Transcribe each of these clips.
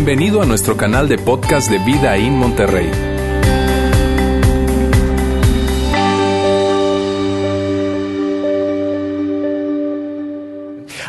Bienvenido a nuestro canal de podcast de Vida en Monterrey.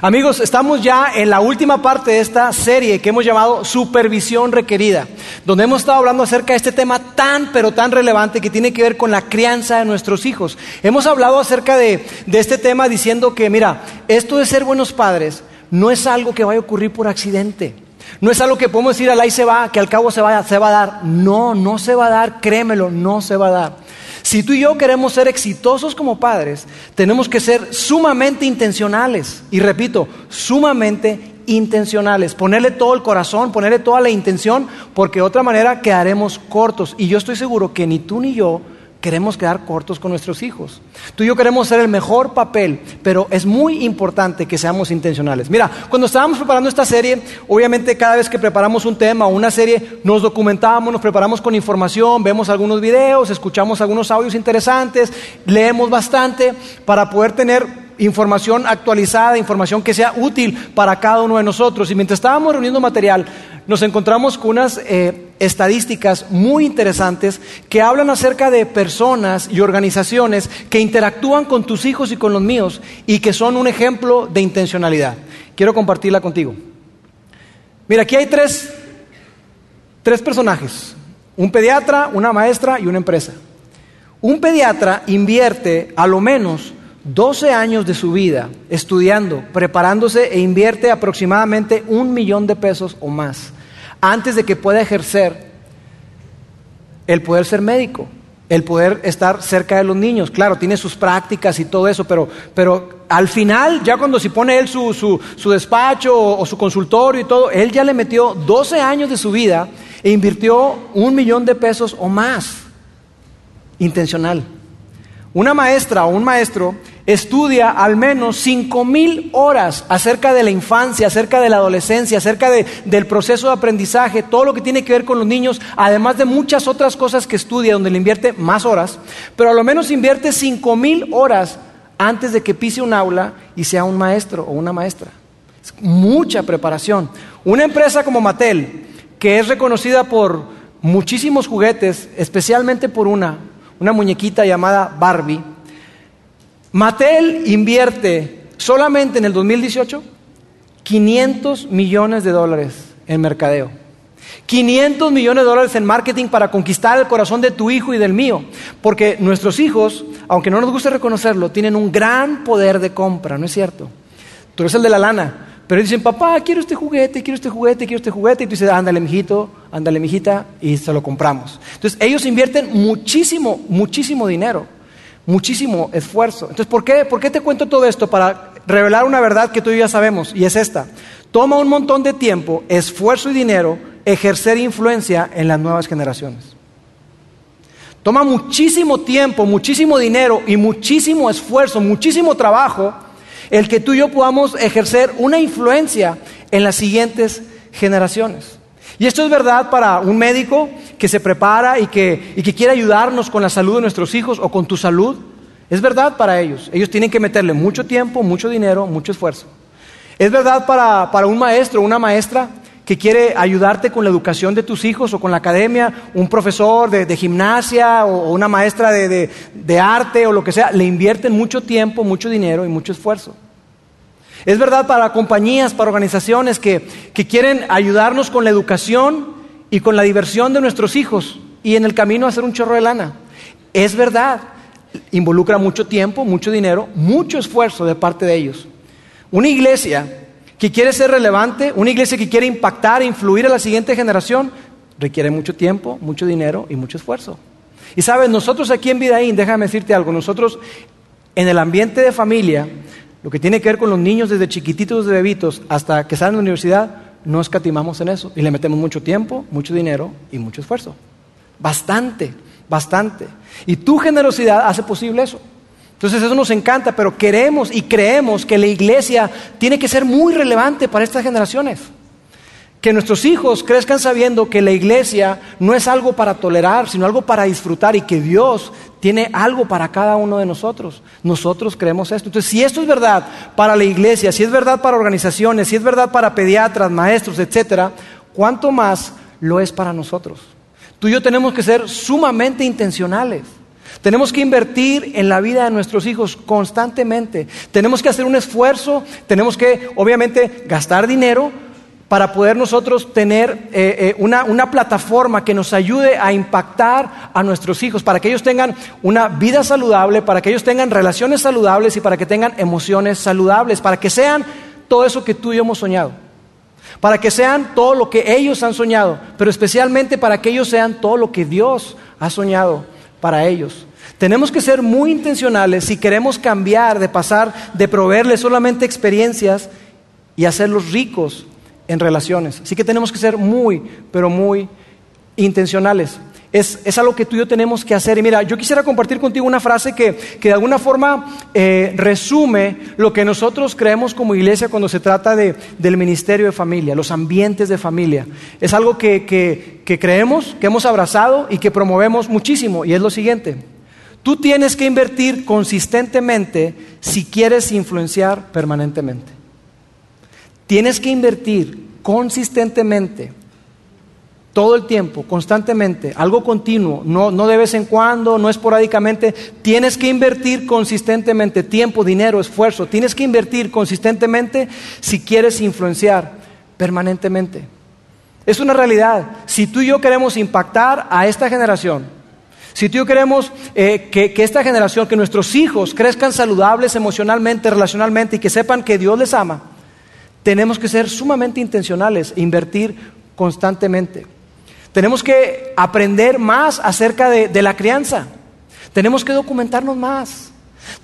Amigos, estamos ya en la última parte de esta serie que hemos llamado Supervisión Requerida, donde hemos estado hablando acerca de este tema tan, pero tan relevante que tiene que ver con la crianza de nuestros hijos. Hemos hablado acerca de, este tema diciendo que, mira, esto de ser buenos padres no es algo que vaya a ocurrir por accidente. No es algo que podemos decir al ahí se va, que al cabo se, se va a dar. No, no se va a dar, créemelo, no se va a dar. Si tú y yo queremos ser exitosos como padres, tenemos que ser sumamente intencionales. Y repito, sumamente intencionales. Ponerle todo el corazón, ponerle toda la intención, porque de otra manera quedaremos cortos. Y yo estoy seguro que ni tú ni yo queremos quedar cortos con nuestros hijos. Tú y yo queremos ser el mejor papel, pero es muy importante que seamos intencionales. Mira, cuando estábamos preparando esta serie, obviamente cada vez que preparamos un tema o una serie, nos documentamos, nos preparamos con información, vemos algunos videos, escuchamos algunos audios interesantes, leemos bastante para poder tener información actualizada, información que sea útil para cada uno de nosotros. Y mientras estábamos reuniendo material, nos encontramos con unas eh, estadísticas muy interesantes que hablan acerca de personas y organizaciones que interactúan con tus hijos y con los míos y que son un ejemplo de intencionalidad. Quiero compartirla contigo. Mira, aquí hay tres, tres personajes, un pediatra, una maestra y una empresa. Un pediatra invierte a lo menos 12 años de su vida estudiando, preparándose e invierte aproximadamente un millón de pesos o más antes de que pueda ejercer el poder ser médico, el poder estar cerca de los niños. Claro, tiene sus prácticas y todo eso, pero, pero al final, ya cuando se pone él su, su, despacho o, o, su consultorio y todo, él ya le metió 12 años de su vida e invirtió un millón de pesos o más. Intencional. Una maestra o un maestro estudia al menos cinco mil horas acerca de la infancia, acerca de la adolescencia, acerca del proceso de aprendizaje, todo lo que tiene que ver con los niños, además de muchas otras cosas que estudia donde le invierte más horas, pero a lo menos invierte cinco mil horas antes de que pise un aula y sea un maestro o una maestra. Es mucha preparación. Una empresa como Mattel, que es reconocida por muchísimos juguetes, especialmente por una, una muñequita llamada Barbie. Mattel invierte solamente en el 2018 500 millones de dólares en mercadeo. 500 millones de dólares en marketing para conquistar el corazón de tu hijo y del mío. Porque nuestros hijos, aunque no nos guste reconocerlo, tienen un gran poder de compra, ¿no es cierto? Tú eres el de la lana. Pero dicen, papá, quiero este juguete, quiero este juguete, quiero este juguete. Y tú dices, ándale, mijito, ándale, mijita, y se lo compramos. Entonces, ellos invierten muchísimo, muchísimo dinero, muchísimo esfuerzo. Entonces, ¿por qué, ¿por qué te cuento todo esto? Para revelar una verdad que tú y yo ya sabemos, y es esta. Toma un montón de tiempo, esfuerzo y dinero ejercer influencia en las nuevas generaciones. Toma muchísimo tiempo, muchísimo dinero y muchísimo esfuerzo, muchísimo trabajo el que tú y yo podamos ejercer una influencia en las siguientes generaciones. Y esto es verdad para un médico que se prepara y que, quiere ayudarnos con la salud de nuestros hijos o con tu salud. Es verdad para ellos. Ellos tienen que meterle mucho tiempo, mucho dinero, mucho esfuerzo. Es verdad para, un maestro, una maestra que quiere ayudarte con la educación de tus hijos o con la academia, un profesor de, gimnasia o, una maestra de, arte o lo que sea, le invierten mucho tiempo, mucho dinero y mucho esfuerzo. Es verdad para compañías, para organizaciones que, que quieren ayudarnos con la educación y con la diversión de nuestros hijos y en el camino hacer un chorro de lana. Es verdad, involucra mucho tiempo, mucho dinero, mucho esfuerzo de parte de ellos. Una iglesia que quiere ser relevante, una iglesia que quiere impactar e influir a la siguiente generación, requiere mucho tiempo, mucho dinero y mucho esfuerzo. Y sabes, nosotros aquí en Vidaín, déjame decirte algo, nosotros en el ambiente de familia, lo que tiene que ver con los niños desde chiquititos, de bebitos, hasta que salen de la universidad, no escatimamos en eso y le metemos mucho tiempo, mucho dinero y mucho esfuerzo. Bastante, bastante. Y tu generosidad hace posible eso. Entonces eso nos encanta, pero queremos y creemos que la iglesia tiene que ser muy relevante para estas generaciones. Que nuestros hijos crezcan sabiendo que la iglesia no es algo para tolerar, sino algo para disfrutar y que Dios tiene algo para cada uno de nosotros. Nosotros creemos esto. Entonces, si esto es verdad para la iglesia, si es verdad para organizaciones, si es verdad para pediatras, maestros, etcétera, ¿cuánto más lo es para nosotros? Tú y yo tenemos que ser sumamente intencionales. Tenemos que invertir en la vida de nuestros hijos constantemente. Tenemos que hacer un esfuerzo, tenemos que obviamente gastar dinero para poder nosotros tener eh, eh, una, una, plataforma que nos ayude a impactar a nuestros hijos, para que ellos tengan una vida saludable, para que ellos tengan relaciones saludables y para que tengan emociones saludables, para que sean todo eso que tú y yo hemos soñado, para que sean todo lo que ellos han soñado, pero especialmente para que ellos sean todo lo que Dios ha soñado para ellos. Tenemos que ser muy intencionales si queremos cambiar de pasar de proveerles solamente experiencias y hacerlos ricos en relaciones. Así que tenemos que ser muy, pero muy intencionales. Es, algo que tú y yo tenemos que hacer. Y mira, yo quisiera compartir contigo una frase que, de alguna forma eh, resume lo que nosotros creemos como iglesia cuando se trata de, del ministerio de familia, los ambientes de familia. Es algo que, que creemos, que hemos abrazado y que promovemos muchísimo. Y es lo siguiente. Tú tienes que invertir consistentemente si quieres influenciar permanentemente. Tienes que invertir consistentemente, todo el tiempo, constantemente, algo continuo, no, no de vez en cuando, no esporádicamente. Tienes que invertir consistentemente tiempo, dinero, esfuerzo. Tienes que invertir consistentemente si quieres influenciar permanentemente. Es una realidad. Si tú y yo queremos impactar a esta generación, si tú y yo queremos eh, que, que esta generación, que nuestros hijos crezcan saludables emocionalmente, relacionalmente y que sepan que Dios les ama, tenemos que ser sumamente intencionales e invertir constantemente. Tenemos que aprender más acerca de, la crianza. Tenemos que documentarnos más.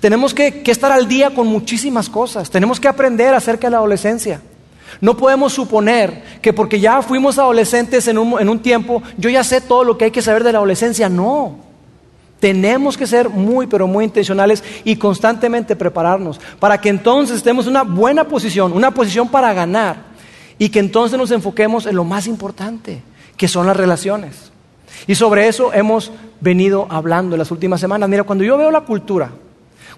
Tenemos que, estar al día con muchísimas cosas. Tenemos que aprender acerca de la adolescencia. No podemos suponer que porque ya fuimos adolescentes en un, en un tiempo, yo ya sé todo lo que hay que saber de la adolescencia. No. Tenemos que ser muy, pero muy intencionales y constantemente prepararnos para que entonces estemos en una buena posición, una posición para ganar y que entonces nos enfoquemos en lo más importante, que son las relaciones. Y sobre eso hemos venido hablando en las últimas semanas. Mira, cuando yo veo la cultura,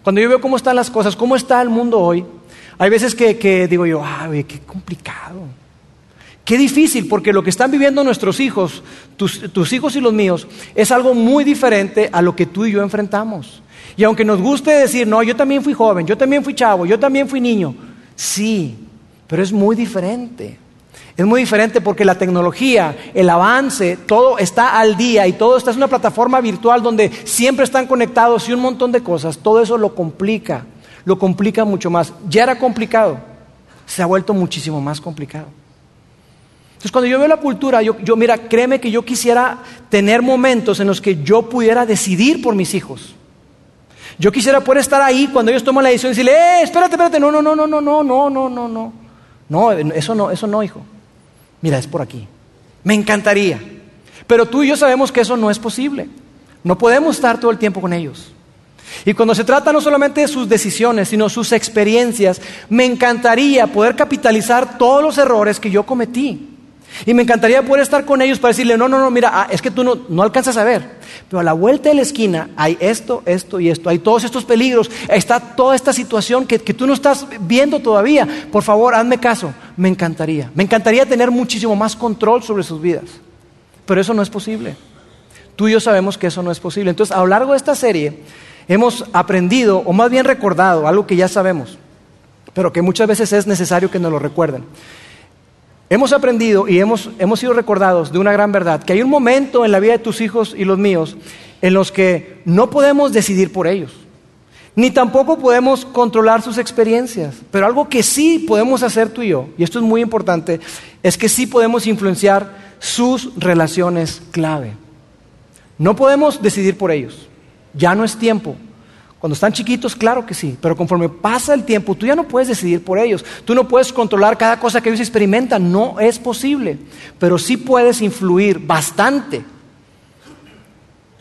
cuando yo veo cómo están las cosas, cómo está el mundo hoy, hay veces que, digo yo, ay, qué complicado. Qué difícil, porque lo que están viviendo nuestros hijos, tus, hijos y los míos, es algo muy diferente a lo que tú y yo enfrentamos. Y aunque nos guste decir, no, yo también fui joven, yo también fui chavo, yo también fui niño, sí, pero es muy diferente. Es muy diferente porque la tecnología, el avance, todo está al día y todo está en una plataforma virtual donde siempre están conectados y un montón de cosas. Todo eso lo complica, lo complica mucho más. Ya era complicado, se ha vuelto muchísimo más complicado. Entonces, cuando yo veo la cultura, yo, mira, créeme que yo quisiera tener momentos en los que yo pudiera decidir por mis hijos. Yo quisiera poder estar ahí cuando ellos toman la decisión y decirle, eh, espérate, espérate, no, no, no, no, no, no, no, no, no, no. No, eso no, eso no, hijo. Mira, es por aquí. Me encantaría. Pero tú y yo sabemos que eso no es posible. No podemos estar todo el tiempo con ellos. Y cuando se trata no solamente de sus decisiones, sino sus experiencias, me encantaría poder capitalizar todos los errores que yo cometí. Y me encantaría poder estar con ellos para decirle, no, no, no, mira, ah, es que tú no, no, alcanzas a ver. Pero a la vuelta de la esquina hay esto, esto y esto. Hay todos estos peligros. Está toda esta situación que, que tú no estás viendo todavía. Por favor, hazme caso. Me encantaría. Me encantaría tener muchísimo más control sobre sus vidas. Pero eso no es posible. Tú y yo sabemos que eso no es posible. Entonces, a lo largo de esta serie, hemos aprendido, o más bien recordado, algo que ya sabemos, pero que muchas veces es necesario que nos lo recuerden. Hemos aprendido y hemos, sido recordados de una gran verdad, que hay un momento en la vida de tus hijos y los míos en los que no podemos decidir por ellos, ni tampoco podemos controlar sus experiencias, pero algo que sí podemos hacer tú y yo, y esto es muy importante, es que sí podemos influenciar sus relaciones clave. No podemos decidir por ellos, ya no es tiempo, cuando están chiquitos, claro que sí, pero conforme pasa el tiempo, tú ya no puedes decidir por ellos. Tú no puedes controlar cada cosa que ellos experimentan, no es posible, pero sí puedes influir bastante.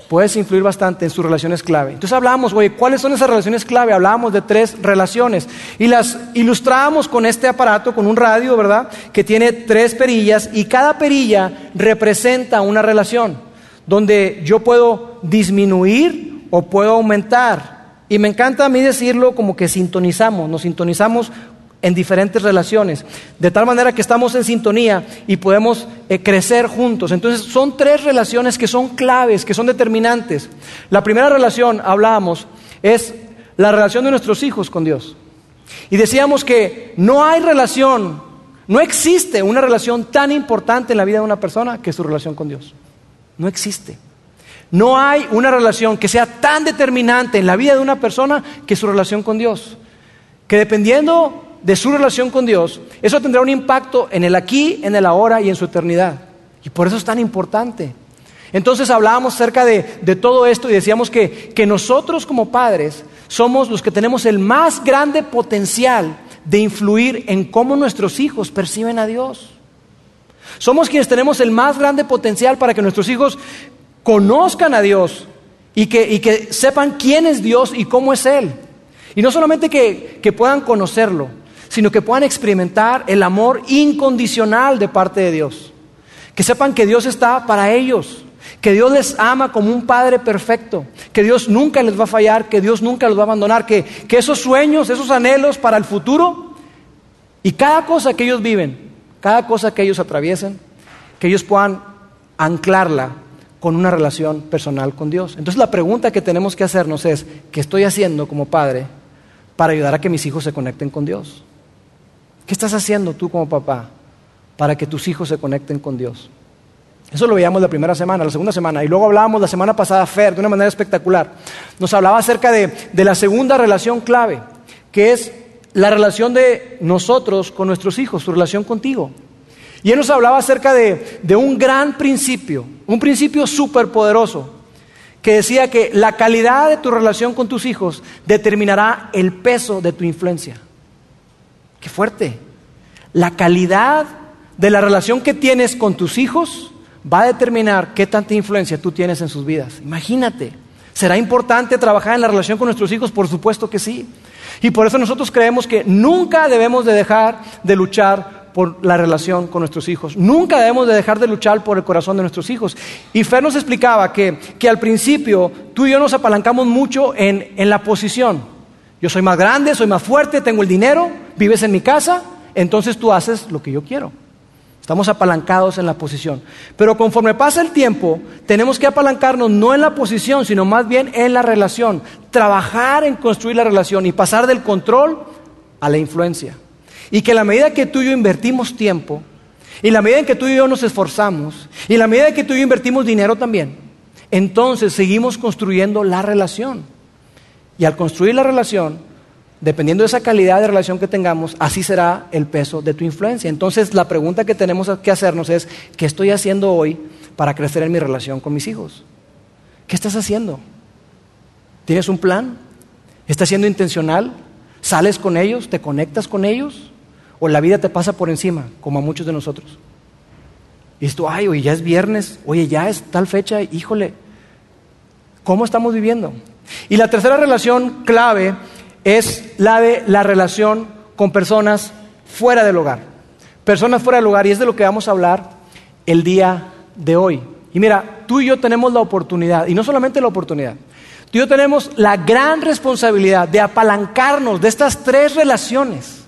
Puedes influir bastante en sus relaciones clave. Entonces hablábamos, oye, ¿cuáles son esas relaciones clave? Hablábamos de tres relaciones y las ilustrábamos con este aparato, con un radio, ¿verdad? Que tiene tres perillas y cada perilla representa una relación donde yo puedo disminuir o puedo aumentar y me encanta a mí decirlo como que sintonizamos, nos sintonizamos en diferentes relaciones, de tal manera que estamos en sintonía y podemos eh, crecer juntos. Entonces son tres relaciones que son claves, que son determinantes. La primera relación, hablábamos, es la relación de nuestros hijos con Dios. Y decíamos que no hay relación, no existe una relación tan importante en la vida de una persona que su relación con Dios. No existe. No hay una relación que sea tan determinante en la vida de una persona que su relación con Dios. Que dependiendo de su relación con Dios, eso tendrá un impacto en el aquí, en el ahora y en su eternidad. Y por eso es tan importante. Entonces hablábamos acerca de, todo esto y decíamos que, que nosotros como padres somos los que tenemos el más grande potencial de influir en cómo nuestros hijos perciben a Dios. Somos quienes tenemos el más grande potencial para que nuestros hijos conozcan a Dios y que, sepan quién es Dios y cómo es Él. Y no solamente que, puedan conocerlo, sino que puedan experimentar el amor incondicional de parte de Dios. Que sepan que Dios está para ellos, que Dios les ama como un Padre perfecto, que Dios nunca les va a fallar, que Dios nunca los va a abandonar, que esos sueños, esos anhelos para el futuro y cada cosa que ellos viven, cada cosa que ellos atraviesen, que ellos puedan anclarla con una relación personal con Dios. Entonces la pregunta que tenemos que hacernos es, ¿qué estoy haciendo como padre para ayudar a que mis hijos se conecten con Dios? ¿Qué estás haciendo tú como papá para que tus hijos se conecten con Dios? Eso lo veíamos la primera semana, la segunda semana. Y luego hablábamos la semana pasada, Fer, de una manera espectacular. Nos hablaba acerca de, la segunda relación clave, que es la relación de nosotros con nuestros hijos, su relación contigo. Y él nos hablaba acerca de, un gran principio, un principio súper poderoso, que decía que la calidad de tu relación con tus hijos determinará el peso de tu influencia. Qué fuerte. La calidad de la relación que tienes con tus hijos va a determinar qué tanta influencia tú tienes en sus vidas. Imagínate. ¿Será importante trabajar en la relación con nuestros hijos? Por supuesto que sí. Y por eso nosotros creemos que nunca debemos de dejar de luchar por la relación con nuestros hijos. Nunca debemos de dejar de luchar por el corazón de nuestros hijos. Y Fer nos explicaba que, que al principio tú y yo nos apalancamos mucho en, en la posición. Yo soy más grande, soy más fuerte, tengo el dinero, vives en mi casa, entonces tú haces lo que yo quiero. Estamos apalancados en la posición. Pero conforme pasa el tiempo, tenemos que apalancarnos no en la posición, sino más bien en la relación. Trabajar en construir la relación y pasar del control a la influencia. Y que la medida que tú y yo invertimos tiempo, y la medida en que tú y yo nos esforzamos, y la medida en que tú y yo invertimos dinero también, entonces seguimos construyendo la relación. Y al construir la relación, Dependiendo de esa calidad de relación que tengamos, así será el peso de tu influencia. Entonces, la pregunta que tenemos que hacernos es, ¿qué estoy haciendo hoy para crecer en mi relación con mis hijos? ¿Qué estás haciendo? ¿Tienes un plan? ¿Estás siendo intencional? ¿Sales con ellos? ¿Te conectas con ellos? ¿O la vida te pasa por encima, como a muchos de nosotros? Y esto, ay, oye, ya es viernes, oye, ya es tal fecha, híjole, ¿cómo estamos viviendo? Y la tercera relación clave es la de la relación con personas fuera del hogar. Personas fuera del hogar, y es de lo que vamos a hablar el día de hoy. Y mira, tú y yo tenemos la oportunidad, y no solamente la oportunidad, tú y yo tenemos la gran responsabilidad de apalancarnos de estas tres relaciones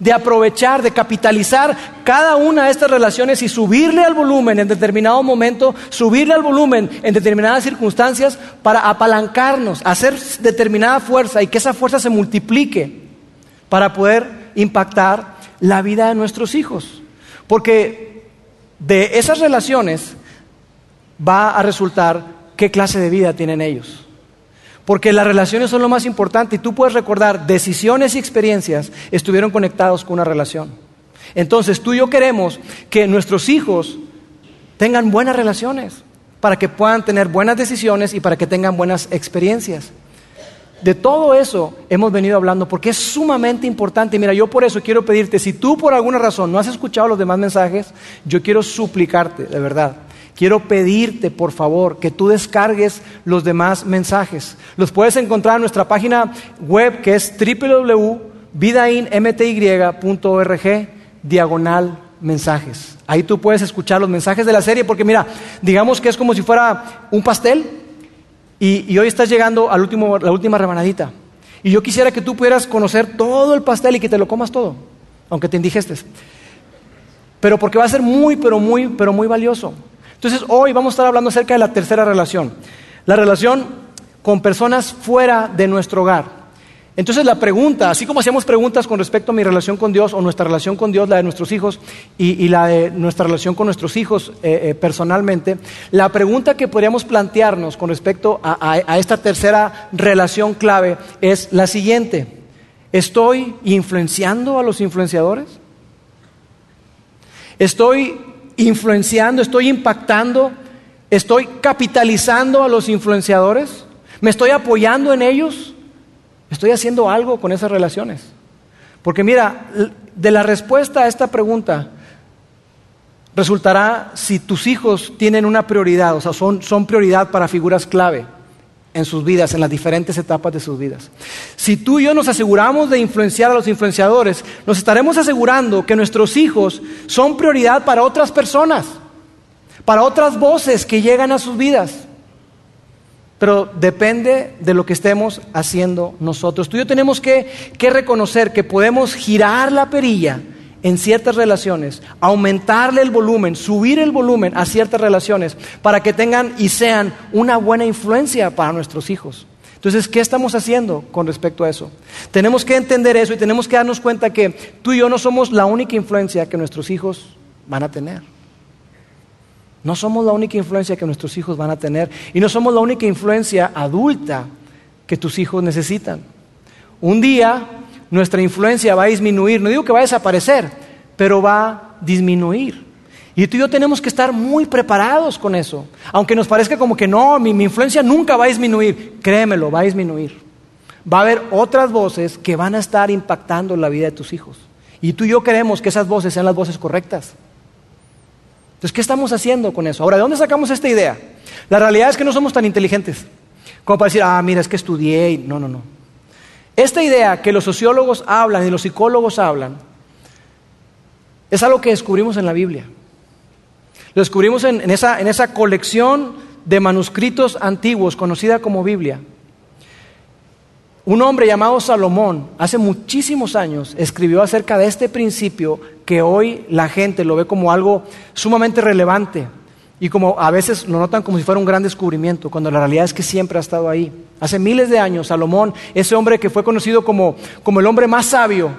de aprovechar, de capitalizar cada una de estas relaciones y subirle al volumen en determinado momento, subirle al volumen en determinadas circunstancias para apalancarnos, hacer determinada fuerza y que esa fuerza se multiplique para poder impactar la vida de nuestros hijos. Porque de esas relaciones va a resultar qué clase de vida tienen ellos. Porque las relaciones son lo más importante y tú puedes recordar decisiones y experiencias estuvieron conectados con una relación. Entonces tú y yo queremos que nuestros hijos tengan buenas relaciones para que puedan tener buenas decisiones y para que tengan buenas experiencias. De todo eso hemos venido hablando porque es sumamente importante. Mira, yo por eso quiero pedirte, si tú por alguna razón no has escuchado los demás mensajes, yo quiero suplicarte, de verdad, quiero pedirte, por favor, que tú descargues los demás mensajes. Los puedes encontrar en nuestra página web que es www.vidainmty.org diagonal mensajes. Ahí tú puedes escuchar los mensajes de la serie porque mira, digamos que es como si fuera un pastel y, hoy estás llegando a la última rebanadita. Y yo quisiera que tú pudieras conocer todo el pastel y que te lo comas todo. aunque te indigestes. Pero porque va a ser muy, pero muy, pero muy valioso. Entonces hoy vamos a estar hablando acerca de la tercera relación. La relación con personas fuera de nuestro hogar. Entonces la pregunta, así como hacíamos preguntas con respecto a mi relación con Dios o nuestra relación con Dios, la de nuestros hijos y, la de nuestra relación con nuestros hijos eh, eh, personalmente, la pregunta que podríamos plantearnos con respecto a esta tercera relación clave es la siguiente. ¿Estoy influenciando a los influenciadores? ¿Estoy influenciando, estoy impactando, estoy capitalizando a los influenciadores? ¿Me estoy apoyando en ellos? Estoy haciendo algo con esas relaciones. Porque mira, de la respuesta a esta pregunta resultará si tus hijos tienen una prioridad, o sea, son, son prioridad para figuras clave en sus vidas, en las diferentes etapas de sus vidas. Si tú y yo nos aseguramos de influenciar a los influenciadores, nos estaremos asegurando que nuestros hijos son prioridad para otras personas, para otras voces que llegan a sus vidas. Pero depende de lo que estemos haciendo nosotros. Tú y yo tenemos que, reconocer que podemos girar la perilla en ciertas relaciones, aumentarle el volumen, subir el volumen a ciertas relaciones para que tengan y sean una buena influencia para nuestros hijos. Entonces, ¿qué estamos haciendo con respecto a eso? Tenemos que entender eso y tenemos que darnos cuenta que tú y yo no somos la única influencia que nuestros hijos van a tener. No somos la única influencia que nuestros hijos van a tener y no somos la única influencia adulta que tus hijos necesitan. Un día nuestra influencia va a disminuir, no digo que va a desaparecer, pero va a disminuir. Y tú y yo tenemos que estar muy preparados con eso. Aunque nos parezca como que no, mi, mi influencia nunca va a disminuir, créemelo, va a disminuir. Va a haber otras voces que van a estar impactando la vida de tus hijos. Y tú y yo queremos que esas voces sean las voces correctas. Entonces, ¿qué estamos haciendo con eso? Ahora, ¿de dónde sacamos esta idea? La realidad es que no somos tan inteligentes como para decir, ah, mira, es que estudié. No, no, no. Esta idea que los sociólogos hablan y los psicólogos hablan es algo que descubrimos en la Biblia. Lo descubrimos en, esa, colección de manuscritos antiguos conocida como Biblia. Un hombre llamado Salomón, hace muchísimos años, escribió acerca de este principio que hoy la gente lo ve como algo sumamente relevante y como a veces lo notan como si fuera un gran descubrimiento, cuando la realidad es que siempre ha estado ahí. Hace miles de años, Salomón, ese hombre que fue conocido como, como el hombre más sabio,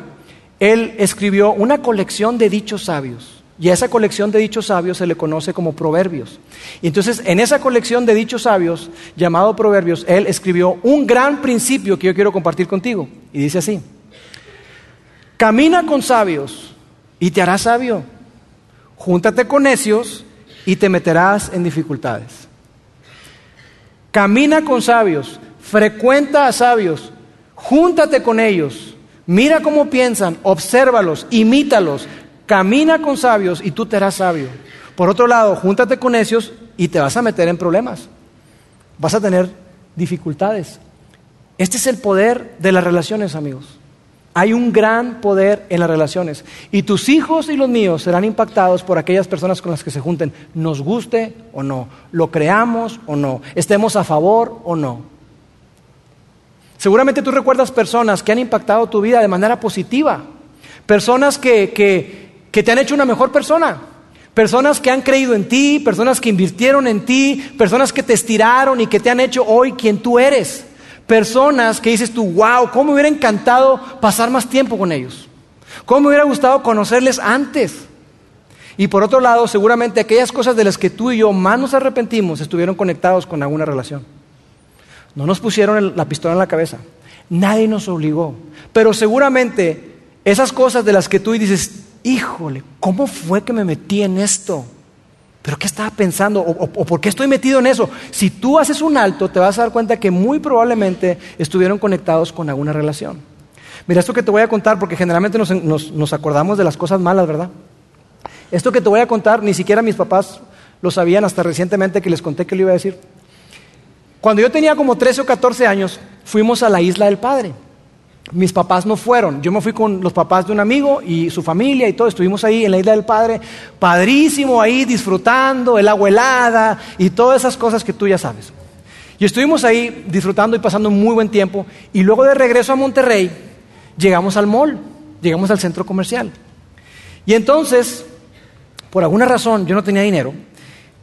él escribió una colección de dichos sabios. Y a esa colección de dichos sabios se le conoce como proverbios. Y entonces en esa colección de dichos sabios, llamado proverbios, él escribió un gran principio que yo quiero compartir contigo. Y dice así, camina con sabios y te harás sabio. Júntate con necios y te meterás en dificultades. Camina con sabios, frecuenta a sabios, júntate con ellos, mira cómo piensan, obsérvalos, imítalos, Camina con sabios y tú te harás sabio. Por otro lado, júntate con necios y te vas a meter en problemas. Vas a tener dificultades. Este es el poder de las relaciones, amigos. Hay un gran poder en las relaciones. Y tus hijos y los míos serán impactados por aquellas personas con las que se junten, nos guste o no, lo creamos o no, estemos a favor o no. Seguramente tú recuerdas personas que han impactado tu vida de manera positiva, personas que, que, que te han hecho una mejor persona. Personas que han creído en ti, personas que invirtieron en ti, personas que te estiraron y que te han hecho hoy quien tú eres. Personas que dices tú, wow, ¿cómo me hubiera encantado pasar más tiempo con ellos? ¿Cómo me hubiera gustado conocerles antes? Y por otro lado, seguramente aquellas cosas de las que tú y yo más nos arrepentimos estuvieron conectados con alguna relación. No nos pusieron la pistola en la cabeza. Nadie nos obligó. Pero seguramente esas cosas de las que tú dices, híjole, ¿cómo fue que me metí en esto? ¿Pero qué estaba pensando? ¿O, por qué estoy metido en eso? Si tú haces un alto, te vas a dar cuenta que muy probablemente estuvieron conectados con alguna relación. Mira, esto que te voy a contar, porque generalmente nos, acordamos de las cosas malas, ¿verdad? Esto que te voy a contar, ni siquiera mis papás lo sabían hasta recientemente que les conté que lo iba a decir. Cuando yo tenía como 13 o 14 años, fuimos a la isla del Padre mis papás no fueron. Yo me fui con los papás de un amigo y su familia y todo. Estuvimos ahí en la isla del Padre, padrísimo ahí disfrutando, el agua helada y todas esas cosas que tú ya sabes. Y estuvimos ahí disfrutando y pasando un muy buen tiempo. Y luego de regreso a Monterrey, llegamos al mall. Llegamos al centro comercial. Y entonces, por alguna razón, yo no tenía dinero.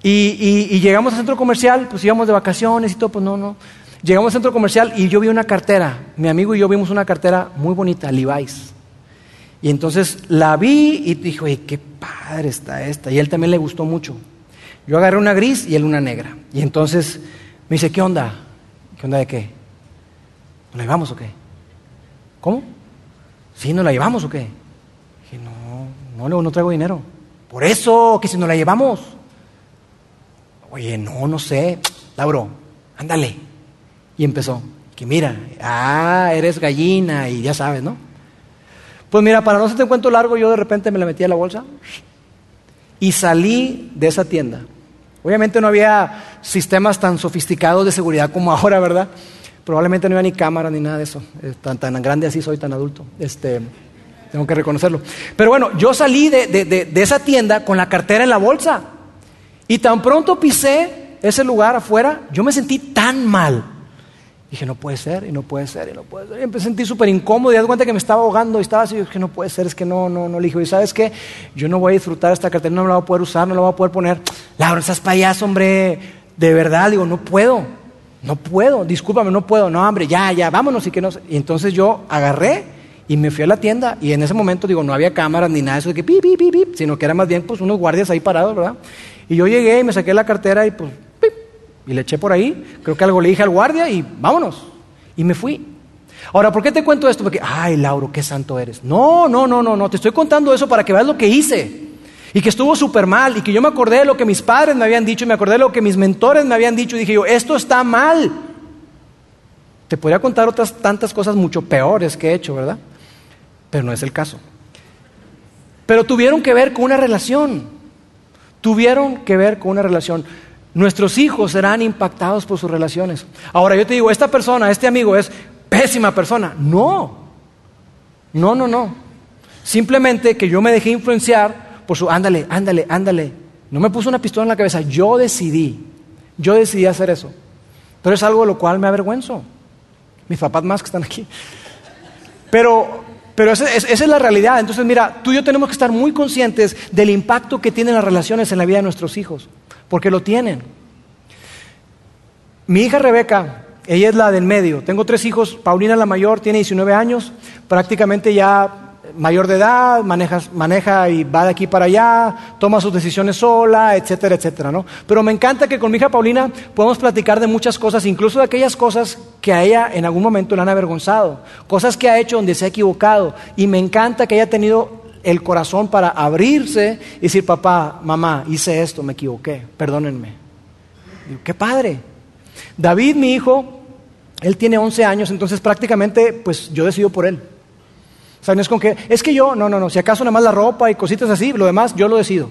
Y, llegamos al centro comercial, pues íbamos de vacaciones y todo, pues no, no. Llegamos al centro comercial y yo vi una cartera. Mi amigo y yo vimos una cartera muy bonita, Levi's. Y entonces la vi y dije, oye, qué padre está esta. Y él también le gustó mucho. Yo agarré una gris y él una negra. Y entonces me dice, ¿qué onda? ¿Qué onda de qué? ¿Nos la llevamos o qué? ¿Cómo? ¿Sí, nos la llevamos o qué? Dije, no, no, no traigo dinero. Por eso, que si nos la llevamos. Oye, no, no sé. Lauro, ándale. Y empezó. Que mira, ah, eres gallina y ya sabes, ¿no? Pues mira, para no hacerte un cuento largo, yo de repente me la metí a la bolsa y salí de esa tienda. Obviamente no había sistemas tan sofisticados de seguridad como ahora, ¿verdad? Probablemente no había ni cámara ni nada de eso. Tan, tan grande así soy, tan adulto. Este, tengo que reconocerlo. Pero bueno, yo salí de, de esa tienda con la cartera en la bolsa. Y tan pronto pisé ese lugar afuera, yo me sentí tan mal Dije, no puede ser, y no puede ser, y no puede ser. Y me sentí súper incómodo y di cuenta que me estaba ahogando y estaba así. dije, no puede ser, es que no, no, no. Le dije, ¿y sabes qué? Yo no voy a disfrutar esta cartera, no me la voy a poder usar, no la voy a poder poner. Laura, estás payaso, hombre. De verdad, digo, no puedo. No puedo, discúlpame, no puedo. No, hombre, ya, ya, vámonos y que no. Y entonces yo agarré y me fui a la tienda y en ese momento, digo, no había cámaras ni nada de eso de que pi, pi, pi, pi, sino que era más bien pues unos guardias ahí parados, ¿verdad? Y yo llegué y me saqué la cartera y pues, y le eché por ahí. Creo que algo le dije al guardia y vámonos. Y me fui. Ahora, ¿por qué te cuento esto? Porque, ay, Lauro, qué santo eres. No, no, no, no, no, te estoy contando eso para que veas lo que hice. Y que estuvo súper mal. Y que yo me acordé de lo que mis padres me habían dicho. Y me acordé de lo que mis mentores me habían dicho. Y dije yo, esto está mal. Te podría contar otras tantas cosas mucho peores que he hecho, ¿verdad? Pero no es el caso. Pero tuvieron que ver con una relación. Tuvieron que ver con una relación. Nuestros hijos serán impactados por sus relaciones. Ahora yo te digo, esta persona, este amigo es pésima persona. No, no, no, no. Simplemente que yo me dejé influenciar por su, ándale, ándale, ándale. No me puso una pistola en la cabeza, yo decidí, yo decidí hacer eso. Pero es algo de lo cual me avergüenzo. Mis papás más que están aquí. Pero, pero esa, esa, es la realidad. Entonces, mira, tú y yo tenemos que estar muy conscientes del impacto que tienen las relaciones en la vida de nuestros hijos porque lo tienen. Mi hija Rebeca, ella es la del medio. Tengo tres hijos. Paulina, la mayor, tiene 19 años, prácticamente ya mayor de edad, maneja, maneja, y va de aquí para allá, toma sus decisiones sola, etcétera, etcétera, ¿no? Pero me encanta que con mi hija Paulina podemos platicar de muchas cosas, incluso de aquellas cosas que a ella en algún momento le han avergonzado, cosas que ha hecho donde se ha equivocado. Y me encanta que haya tenido el corazón para abrirse y decir, papá, mamá, hice esto, me equivoqué, perdónenme. qué padre. David, mi hijo, él tiene 11 años, entonces prácticamente, pues yo decido por él. O es con que, es que yo, no, no, no, si acaso nada más la ropa y cositas así, lo demás yo lo decido.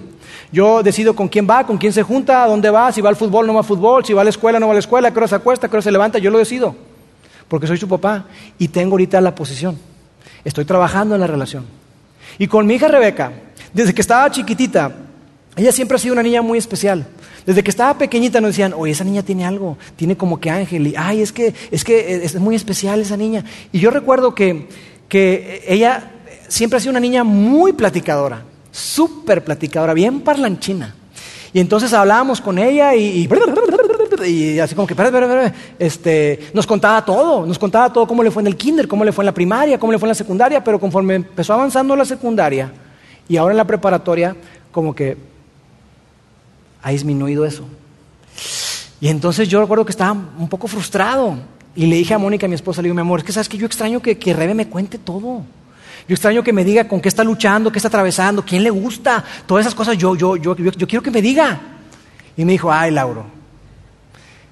Yo decido con quién va, con quién se junta, a dónde va, si va al fútbol, no va al fútbol, si va a la escuela, no va a la escuela, a qué se acuesta, a qué se levanta, yo lo decido. Porque soy su papá y tengo ahorita la posición. Estoy trabajando en la relación. Y con mi hija Rebeca, desde que estaba chiquitita, ella siempre ha sido una niña muy especial. Desde que estaba pequeñita nos decían, oye, esa niña tiene algo, tiene como que ángel, y ay, es que, es que es muy especial esa niña. Y yo recuerdo que, que ella siempre ha sido una niña muy platicadora, súper platicadora, bien parlanchina. Y entonces hablábamos con ella y así como que, este, nos contaba todo, nos contaba todo cómo le fue en el kinder, cómo le fue en la primaria, cómo le fue en la secundaria, pero conforme empezó avanzando la secundaria y ahora en la preparatoria, como que ha disminuido eso. Y entonces yo recuerdo que estaba un poco frustrado y le dije a Mónica, mi esposa, le digo, mi amor, es que sabes que yo extraño que, que Rebe me cuente todo. Yo extraño que me diga con qué está luchando, qué está atravesando, quién le gusta, todas esas cosas. Yo, yo, yo, yo, yo quiero que me diga. Y me dijo, ay, Lauro,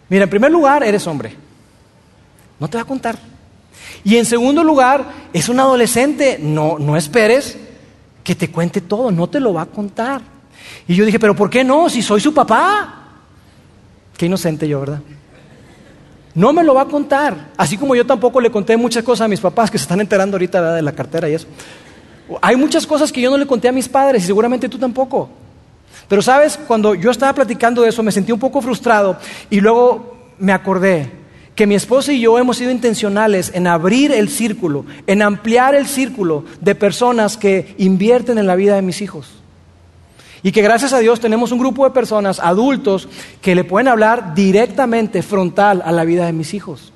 Mira, en primer lugar, eres hombre. No te va a contar. Y en segundo lugar, es un adolescente. No, no esperes que te cuente todo, no te lo va a contar. Y yo dije, pero ¿por qué no? Si soy su papá. Qué inocente yo, ¿verdad? No me lo va a contar. Así como yo tampoco le conté muchas cosas a mis papás que se están enterando ahorita de la cartera y eso. Hay muchas cosas que yo no le conté a mis padres y seguramente tú tampoco. Pero sabes, cuando yo estaba platicando de eso me sentí un poco frustrado y luego me acordé que mi esposa y yo hemos sido intencionales en abrir el círculo, en ampliar el círculo de personas que invierten en la vida de mis hijos. Y que gracias a Dios tenemos un grupo de personas, adultos, que le pueden hablar directamente, frontal, a la vida de mis hijos.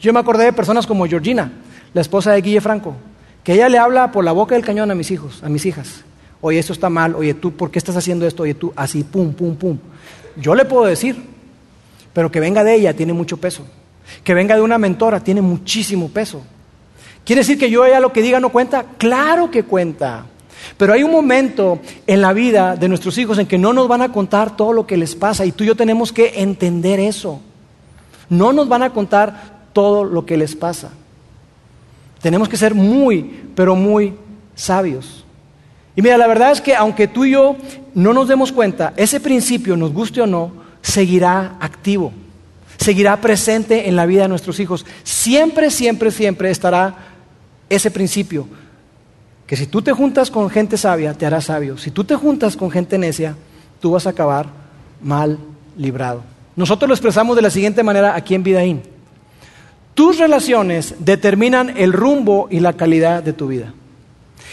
Yo me acordé de personas como Georgina, la esposa de Guille Franco, que ella le habla por la boca del cañón a mis hijos, a mis hijas. Oye, esto está mal, oye, tú, ¿por qué estás haciendo esto? Oye, tú, así, pum, pum, pum. Yo le puedo decir, pero que venga de ella tiene mucho peso. Que venga de una mentora tiene muchísimo peso. ¿Quiere decir que yo ella lo que diga no cuenta? Claro que cuenta. Pero hay un momento en la vida de nuestros hijos en que no nos van a contar todo lo que les pasa y tú y yo tenemos que entender eso. No nos van a contar todo lo que les pasa. Tenemos que ser muy, pero muy sabios. Y mira, la verdad es que aunque tú y yo no nos demos cuenta, ese principio, nos guste o no, seguirá activo, seguirá presente en la vida de nuestros hijos. Siempre, siempre, siempre estará ese principio. Que si tú te juntas con gente sabia, te harás sabio. Si tú te juntas con gente necia, tú vas a acabar mal librado. Nosotros lo expresamos de la siguiente manera aquí en Vidaín. Tus relaciones determinan el rumbo y la calidad de tu vida.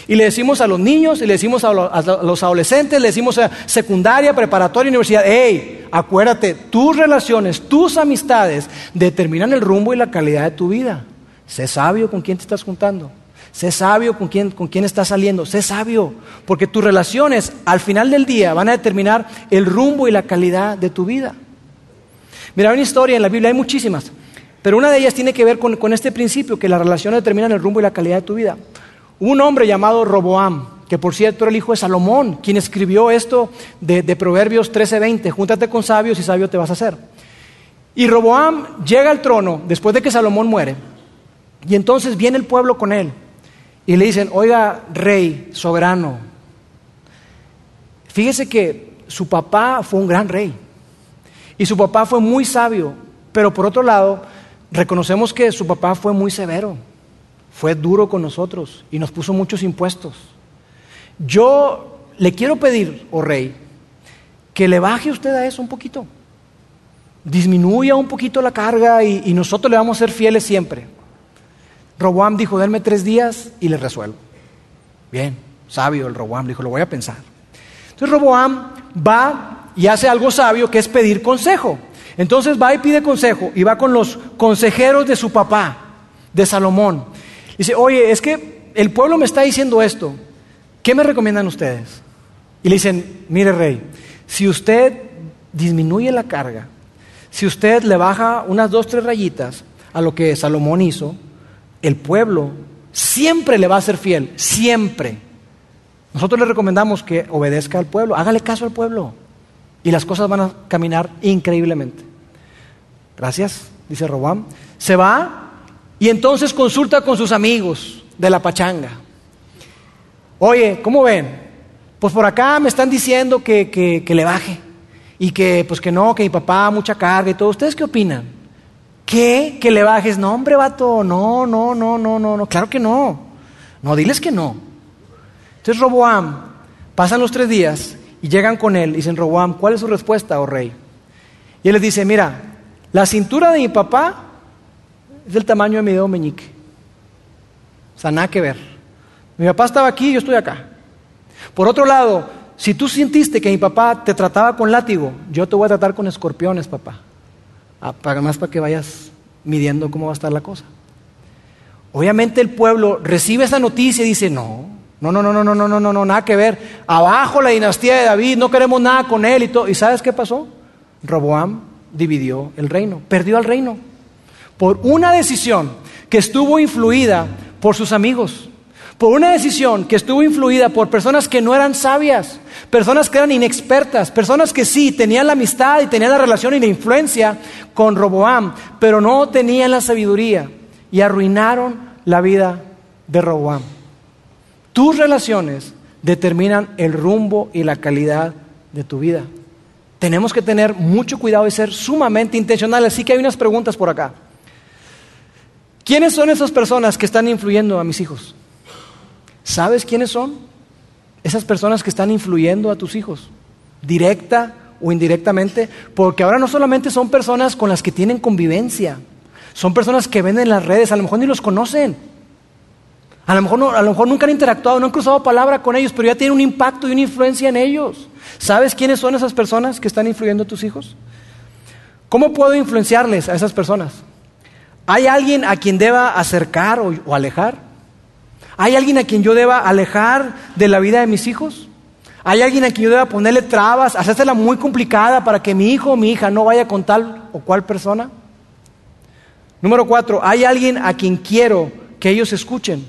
Y le decimos a los niños, y le decimos a los adolescentes, le decimos a secundaria, preparatoria, universidad, hey, acuérdate, tus relaciones, tus amistades determinan el rumbo y la calidad de tu vida. Sé sabio con quién te estás juntando. Sé sabio con quién, con quién estás saliendo. Sé sabio, porque tus relaciones al final del día van a determinar el rumbo y la calidad de tu vida. Mira, hay una historia en la Biblia, hay muchísimas, pero una de ellas tiene que ver con, con este principio, que las relaciones determinan el rumbo y la calidad de tu vida un hombre llamado Roboam, que por cierto era el hijo de Salomón, quien escribió esto de, de Proverbios 13:20, júntate con sabios y sabio te vas a hacer. Y Roboam llega al trono después de que Salomón muere, y entonces viene el pueblo con él, y le dicen, oiga, rey, soberano, fíjese que su papá fue un gran rey, y su papá fue muy sabio, pero por otro lado, reconocemos que su papá fue muy severo fue duro con nosotros y nos puso muchos impuestos. Yo le quiero pedir, oh rey, que le baje usted a eso un poquito. Disminuya un poquito la carga y, nosotros le vamos a ser fieles siempre. Roboam dijo, denme tres días y le resuelvo. Bien, sabio el Roboam, dijo, lo voy a pensar. Entonces Roboam va y hace algo sabio que es pedir consejo. Entonces va y pide consejo y va con los consejeros de su papá, de Salomón. Dice, oye, es que el pueblo me está diciendo esto. ¿Qué me recomiendan ustedes? Y le dicen, mire rey, si usted disminuye la carga, si usted le baja unas dos, tres rayitas a lo que Salomón hizo, el pueblo siempre le va a ser fiel, siempre. Nosotros le recomendamos que obedezca al pueblo, hágale caso al pueblo y las cosas van a caminar increíblemente. Gracias, dice Robán. Se va y entonces consulta con sus amigos de la pachanga. Oye, ¿cómo ven? Pues por acá me están diciendo que, que, le baje. Y que, pues que no, que mi papá mucha carga y todo. ¿Ustedes qué opinan? ¿Qué? ¿Que le bajes? No, hombre, vato, no, no, no, no, no, no. Claro que no. No, diles que no. Entonces Roboam, pasan los tres días y llegan con él y dicen, Roboam, ¿cuál es su respuesta, oh rey? Y él les dice, mira, la cintura de mi papá es del tamaño de mi dedo meñique. O sea, nada que ver. Mi papá estaba aquí yo estoy acá. Por otro lado, si tú sentiste que mi papá te trataba con látigo, yo te voy a tratar con escorpiones, papá. Ah, para más para que vayas midiendo cómo va a estar la cosa. Obviamente el pueblo recibe esa noticia y dice, no, no, no, no, no, no, no, no, no, nada que ver. Abajo la dinastía de David, no queremos nada con él y todo. ¿Y sabes qué pasó? Roboam dividió el reino, perdió el reino por una decisión que estuvo influida por sus amigos, por una decisión que estuvo influida por personas que no eran sabias, personas que eran inexpertas, personas que sí tenían la amistad y tenían la relación y la influencia con Roboam, pero no tenían la sabiduría y arruinaron la vida de Roboam. Tus relaciones determinan el rumbo y la calidad de tu vida. Tenemos que tener mucho cuidado y ser sumamente intencionales. Así que hay unas preguntas por acá. ¿Quiénes son esas personas que están influyendo a mis hijos? ¿Sabes quiénes son? Esas personas que están influyendo a tus hijos, directa o indirectamente, porque ahora no solamente son personas con las que tienen convivencia, son personas que ven en las redes, a lo mejor ni los conocen. A lo, mejor a lo mejor nunca han interactuado, no han cruzado palabra con ellos, pero ya tienen un impacto y una influencia en ellos. ¿Sabes quiénes son esas personas que están influyendo en tus hijos? ¿Cómo puedo influenciarles a esas personas? ¿Hay alguien a quien deba acercar o, alejar? ¿Hay alguien a quien yo deba alejar de la vida de mis hijos? ¿Hay alguien a quien yo deba ponerle trabas, hacérsela muy complicada para que mi hijo o mi hija no vaya con tal o cual persona? Número cuatro, ¿hay alguien a quien quiero que ellos escuchen?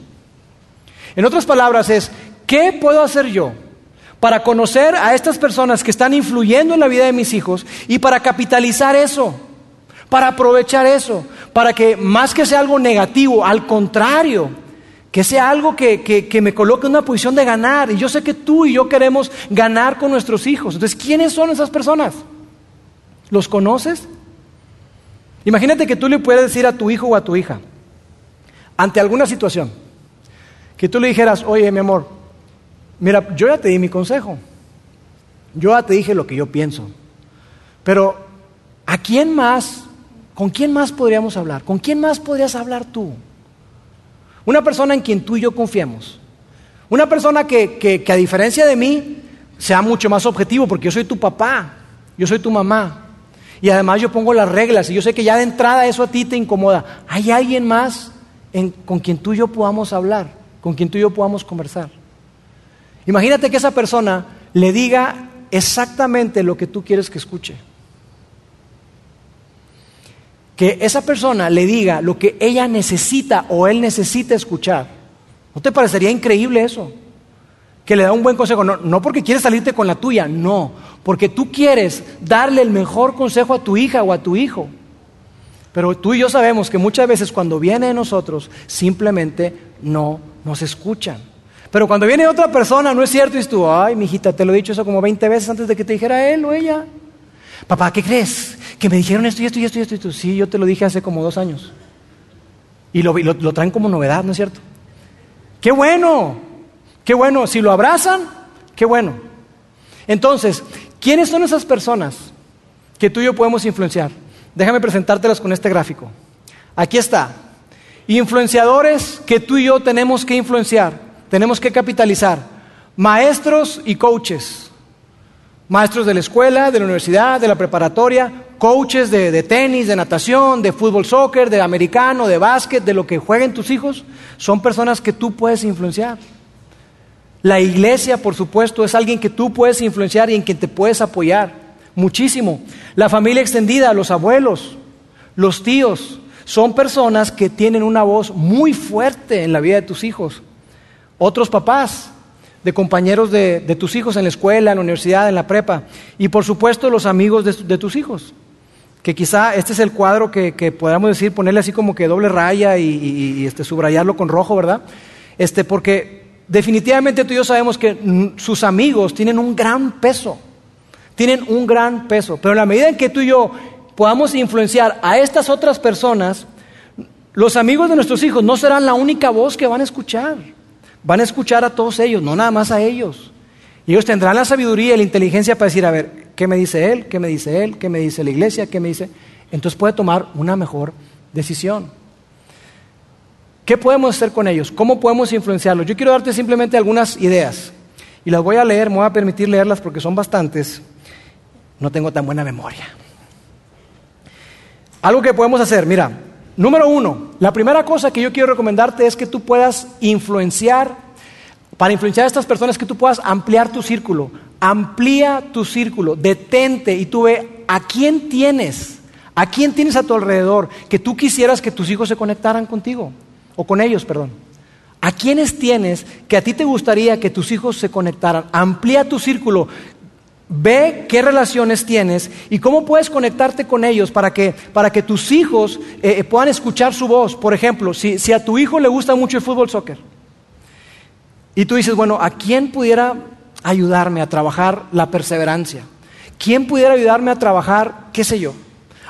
En otras palabras es, ¿qué puedo hacer yo para conocer a estas personas que están influyendo en la vida de mis hijos y para capitalizar eso? Para aprovechar eso, para que más que sea algo negativo, al contrario, que sea algo que, que, me coloque en una posición de ganar. Y yo sé que tú y yo queremos ganar con nuestros hijos. Entonces, ¿quiénes son esas personas? ¿Los conoces? Imagínate que tú le puedes decir a tu hijo o a tu hija, ante alguna situación, que tú le dijeras, oye, mi amor, mira, yo ya te di mi consejo, yo ya te dije lo que yo pienso, pero ¿a quién más, con quién más podríamos hablar? ¿Con quién más podrías hablar tú? Una persona en quien tú y yo confiemos. Una persona que, que, a diferencia de mí sea mucho más objetivo, porque yo soy tu papá, yo soy tu mamá. Y además yo pongo las reglas y yo sé que ya de entrada eso a ti te incomoda. ¿Hay alguien más con quien tú y yo podamos hablar, con quien tú y yo podamos conversar? Imagínate que esa persona le diga exactamente lo que tú quieres que escuche. Que esa persona le diga lo que ella necesita o él necesita escuchar. ¿No te parecería increíble eso? que le da un buen consejo. No, no porque quieres salirte con la tuya, no, porque tú quieres darle el mejor consejo a tu hija o a tu hijo. Pero tú y yo sabemos que muchas veces cuando viene de nosotros, simplemente no nos escuchan. Pero cuando viene otra persona, no es cierto, y tú, ay, mijita, te lo he dicho eso como 20 veces antes de que te dijera él o ella. Papá, ¿qué crees? Que me dijeron esto y esto y esto y esto. Y tú, sí, yo te lo dije hace como dos años. Y lo, lo traen como novedad, ¿no es cierto? ¡Qué bueno! Qué bueno, si lo abrazan, qué bueno. Entonces, ¿quiénes son esas personas que tú y yo podemos influenciar? Déjame presentártelas con este gráfico. Aquí está. Influenciadores que tú y yo tenemos que influenciar, tenemos que capitalizar. Maestros y coaches. Maestros de la escuela, de la universidad, de la preparatoria, coaches de, tenis, de natación, de fútbol, soccer, de americano, de básquet, de lo que jueguen tus hijos, son personas que tú puedes influenciar. La iglesia, por supuesto, es alguien que tú puedes influenciar y en quien te puedes apoyar muchísimo. La familia extendida, los abuelos, los tíos, son personas que tienen una voz muy fuerte en la vida de tus hijos. Otros papás, de compañeros de, tus hijos en la escuela, en la universidad, en la prepa. Y por supuesto los amigos de, tus hijos. Que quizá este es el cuadro que, podamos decir, ponerle así como que doble raya y, este, subrayarlo con rojo, ¿verdad? Este, porque definitivamente tú y yo sabemos que sus amigos tienen un gran peso, tienen un gran peso, pero en la medida en que tú y yo podamos influenciar a estas otras personas, los amigos de nuestros hijos no serán la única voz que van a escuchar, van a escuchar a todos ellos, no nada más a ellos. Y ellos tendrán la sabiduría y la inteligencia para decir, a ver, ¿qué me dice él? ¿Qué me dice él? ¿Qué me dice la iglesia? ¿Qué me dice? Entonces puede tomar una mejor decisión. ¿Qué podemos hacer con ellos? ¿Cómo podemos influenciarlos? Yo quiero darte simplemente algunas ideas y las voy a leer, me voy a permitir leerlas porque son bastantes. No tengo tan buena memoria. Algo que podemos hacer, mira, número uno, la primera cosa que yo quiero recomendarte es que tú puedas influenciar, para influenciar a estas personas, que tú puedas ampliar tu círculo. Amplía tu círculo, detente y tú ve a quién tienes, a quién tienes a tu alrededor que tú quisieras que tus hijos se conectaran contigo o con ellos, perdón. ¿A quiénes tienes que a ti te gustaría que tus hijos se conectaran? Amplía tu círculo, ve qué relaciones tienes y cómo puedes conectarte con ellos para que, para que tus hijos eh, eh, puedan escuchar su voz. Por ejemplo, si, si a tu hijo le gusta mucho el fútbol soccer y tú dices, bueno, ¿a quién pudiera ayudarme a trabajar la perseverancia? ¿Quién pudiera ayudarme a trabajar, qué sé yo,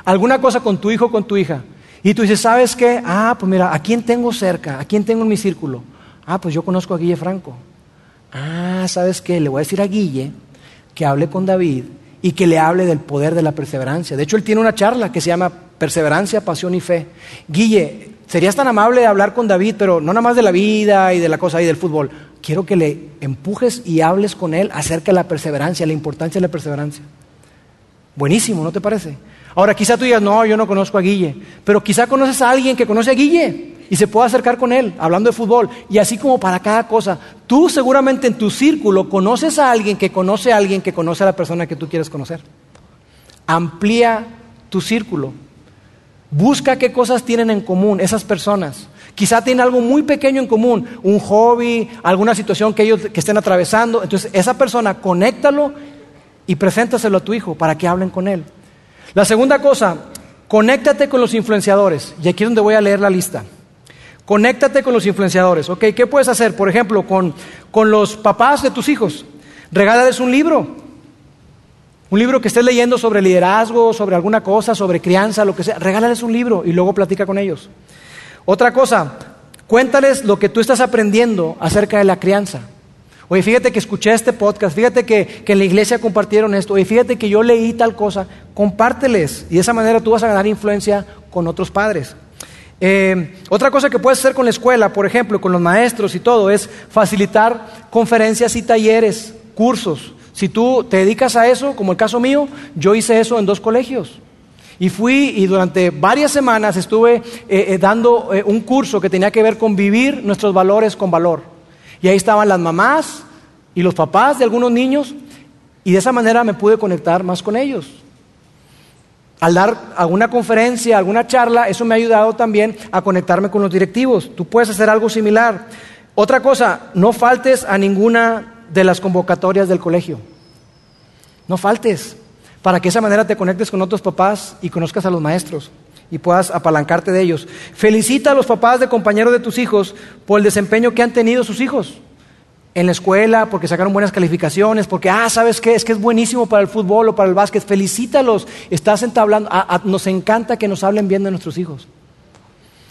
alguna cosa con tu hijo o con tu hija? Y tú dices, ¿sabes qué? Ah, pues mira, ¿a quién tengo cerca? ¿A quién tengo en mi círculo? Ah, pues yo conozco a Guille Franco. Ah, ¿sabes qué? Le voy a decir a Guille que hable con David y que le hable del poder de la perseverancia. De hecho, él tiene una charla que se llama Perseverancia, Pasión y Fe. Guille, serías tan amable de hablar con David, pero no nada más de la vida y de la cosa y del fútbol. Quiero que le empujes y hables con él acerca de la perseverancia, la importancia de la perseverancia. Buenísimo, ¿no te parece? Ahora, quizá tú digas, no, yo no conozco a Guille, pero quizá conoces a alguien que conoce a Guille y se puede acercar con él, hablando de fútbol, y así como para cada cosa. Tú seguramente en tu círculo conoces a alguien que conoce a alguien que conoce a la persona que tú quieres conocer. Amplía tu círculo. Busca qué cosas tienen en común esas personas. Quizá tienen algo muy pequeño en común, un hobby, alguna situación que ellos que estén atravesando. Entonces, esa persona, conéctalo y preséntaselo a tu hijo para que hablen con él. La segunda cosa, conéctate con los influenciadores. Y aquí es donde voy a leer la lista. Conéctate con los influenciadores. ¿Ok? ¿Qué puedes hacer? Por ejemplo, con, con los papás de tus hijos. Regálales un libro. Un libro que estés leyendo sobre liderazgo, sobre alguna cosa, sobre crianza, lo que sea. Regálales un libro y luego platica con ellos. Otra cosa, cuéntales lo que tú estás aprendiendo acerca de la crianza. Oye, fíjate que escuché este podcast, fíjate que, que, en la iglesia compartieron esto, oye, fíjate que yo leí tal cosa, compárteles y de esa manera tú vas a ganar influencia con otros padres. Eh, otra cosa que puedes hacer con la escuela, por ejemplo, con los maestros y todo, es facilitar conferencias y talleres, cursos. Si tú te dedicas a eso, como el caso mío, yo hice eso en dos colegios. Y fui y durante varias semanas estuve eh, eh, dando un curso que tenía que ver con vivir nuestros valores con valor. Y ahí estaban las mamás y los papás de algunos niños y de esa manera me pude conectar más con ellos al dar alguna conferencia, alguna charla, eso me ha ayudado también a conectarme con los directivos. Tú puedes hacer algo similar. Otra cosa, no faltes a ninguna de las convocatorias del colegio. No faltes, para que de esa manera te conectes con otros papás y conozcas a los maestros y puedas apalancarte de ellos. Felicita a los papás de compañeros de tus hijos por el desempeño que han tenido sus hijos en la escuela, porque sacaron buenas calificaciones, porque, ah, ¿sabes qué? Es que es buenísimo para el fútbol o para el básquet. Felicítalos, estás entablando. nos encanta que nos hablen bien de nuestros hijos.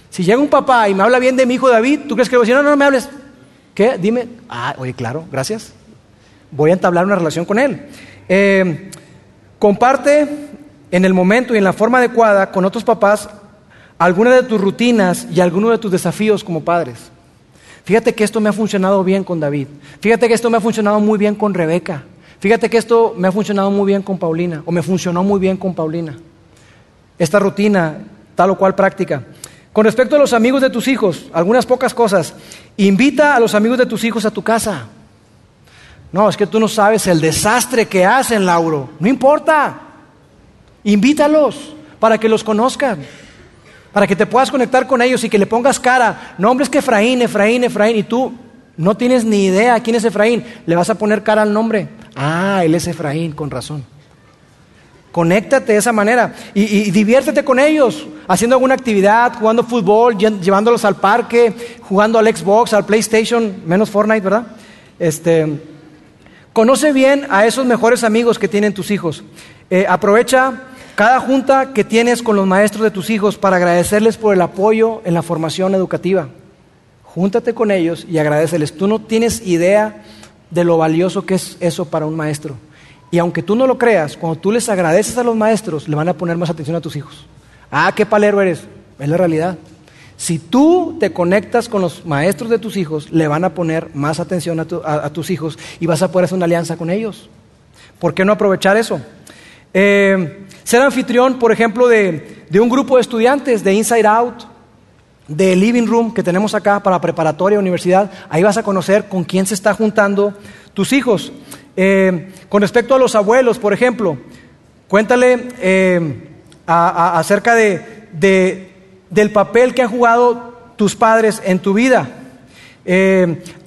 Si llega un papá y me habla bien de mi hijo David, ¿tú crees que le voy a decir, no, no, no me hables? ¿Qué? Dime. Ah, oye, claro, gracias. Voy a entablar una relación con él. Eh, comparte en el momento y en la forma adecuada con otros papás algunas de tus rutinas y algunos de tus desafíos como padres. Fíjate que esto me ha funcionado bien con David. Fíjate que esto me ha funcionado muy bien con Rebeca. Fíjate que esto me ha funcionado muy bien con Paulina, o me funcionó muy bien con Paulina. Esta rutina, tal o cual práctica. Con respecto a los amigos de tus hijos, algunas pocas cosas. Invita a los amigos de tus hijos a tu casa. No, es que tú no sabes el desastre que hacen, Lauro. No importa. Invítalos para que los conozcan para que te puedas conectar con ellos y que le pongas cara. No, hombre, es que Efraín, Efraín, Efraín, y tú no tienes ni idea quién es Efraín, le vas a poner cara al nombre. Ah, él es Efraín, con razón. Conéctate de esa manera y, diviértete con ellos, haciendo alguna actividad, jugando fútbol, llevándolos al parque, jugando al Xbox, al PlayStation, menos Fortnite, ¿verdad? Este, conoce bien a esos mejores amigos que tienen tus hijos. Eh, aprovecha cada junta que tienes con los maestros de tus hijos para agradecerles por el apoyo en la formación educativa. Júntate con ellos y agradeceles. Tú no tienes idea de lo valioso que es eso para un maestro. Y aunque tú no lo creas, cuando tú les agradeces a los maestros, le van a poner más atención a tus hijos. Ah, qué palero eres. Es la realidad. Si tú te conectas con los maestros de tus hijos, le van a poner más atención a, tus hijos y vas a poder hacer una alianza con ellos. ¿Por qué no aprovechar eso? Eh, ser anfitrión, por ejemplo, de, un grupo de estudiantes de Inside Out, de Living Room que tenemos acá para preparatoria, universidad, ahí vas a conocer con quién se está juntando tus hijos. Eh, con respecto a los abuelos, por ejemplo, cuéntale eh, acerca de, del papel que han jugado tus padres en tu vida.